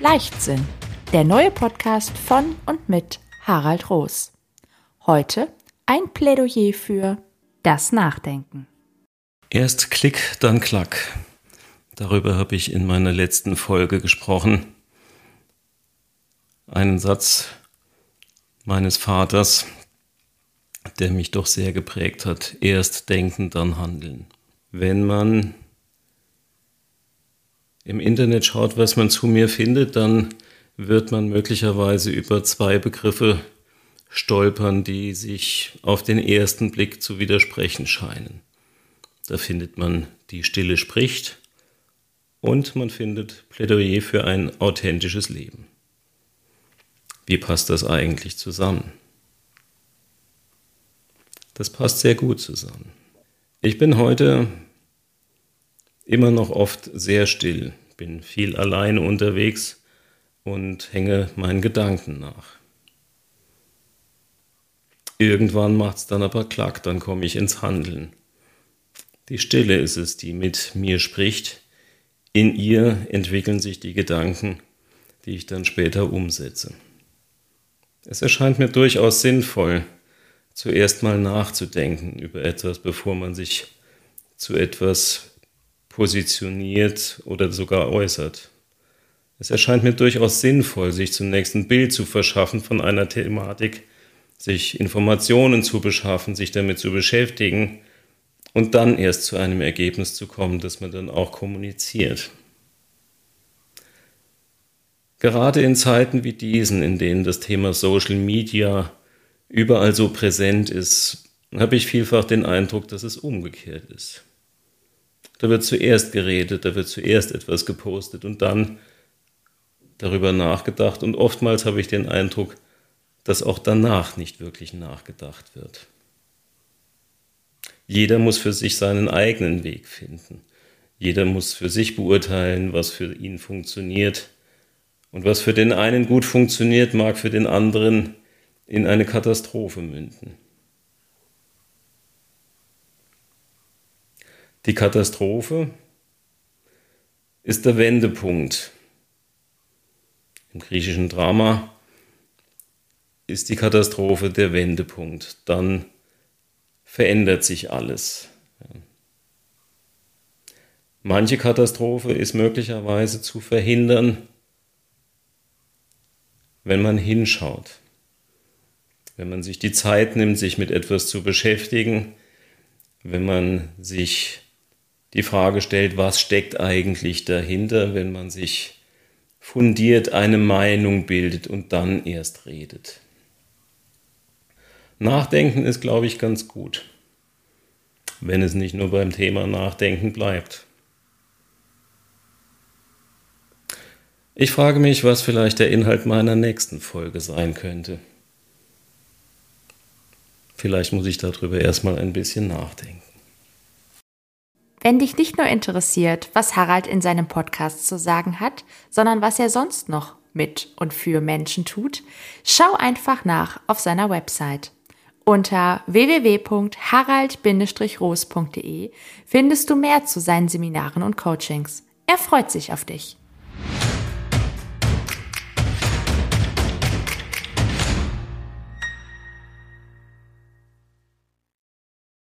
Leichtsinn, der neue Podcast von und mit Harald Roos. Heute ein Plädoyer für das Nachdenken. Erst Klick, dann Klack. Darüber habe ich in meiner letzten Folge gesprochen. Einen Satz meines Vaters, der mich doch sehr geprägt hat. Erst denken, dann handeln. Wenn man im Internet schaut, was man zu mir findet, dann wird man möglicherweise über zwei Begriffe stolpern, die sich auf den ersten Blick zu widersprechen scheinen. Da findet man die Stille spricht und man findet Plädoyer für ein authentisches Leben. Wie passt das eigentlich zusammen? Das passt sehr gut zusammen. Ich bin heute immer noch oft sehr still, bin viel alleine unterwegs und hänge meinen Gedanken nach. Irgendwann macht es dann aber klack, dann komme ich ins Handeln. Die Stille ist es, die mit mir spricht. In ihr entwickeln sich die Gedanken, die ich dann später umsetze. Es erscheint mir durchaus sinnvoll, zuerst mal nachzudenken über etwas, bevor man sich zu etwas positioniert oder sogar äußert. Es erscheint mir durchaus sinnvoll, sich zunächst ein Bild zu verschaffen von einer Thematik, sich Informationen zu beschaffen, sich damit zu beschäftigen und dann erst zu einem Ergebnis zu kommen, das man dann auch kommuniziert. Gerade in Zeiten wie diesen, in denen das Thema Social Media überall so präsent ist, habe ich vielfach den Eindruck, dass es umgekehrt ist. Da wird zuerst geredet, da wird zuerst etwas gepostet und dann darüber nachgedacht. Und oftmals habe ich den Eindruck, dass auch danach nicht wirklich nachgedacht wird. Jeder muss für sich seinen eigenen Weg finden. Jeder muss für sich beurteilen, was für ihn funktioniert. Und was für den einen gut funktioniert, mag für den anderen in eine Katastrophe münden. Die Katastrophe ist der Wendepunkt. Im griechischen Drama ist die Katastrophe der Wendepunkt. Dann verändert sich alles. Manche Katastrophe ist möglicherweise zu verhindern, wenn man hinschaut, wenn man sich die Zeit nimmt, sich mit etwas zu beschäftigen, wenn man sich die Frage stellt, was steckt eigentlich dahinter, wenn man sich fundiert eine Meinung bildet und dann erst redet. Nachdenken ist, glaube ich, ganz gut, wenn es nicht nur beim Thema Nachdenken bleibt. Ich frage mich, was vielleicht der Inhalt meiner nächsten Folge sein könnte. Vielleicht muss ich darüber erstmal ein bisschen nachdenken. Wenn dich nicht nur interessiert, was Harald in seinem Podcast zu sagen hat, sondern was er sonst noch mit und für Menschen tut, schau einfach nach auf seiner Website. Unter www.harald-roos.de findest du mehr zu seinen Seminaren und Coachings. Er freut sich auf dich.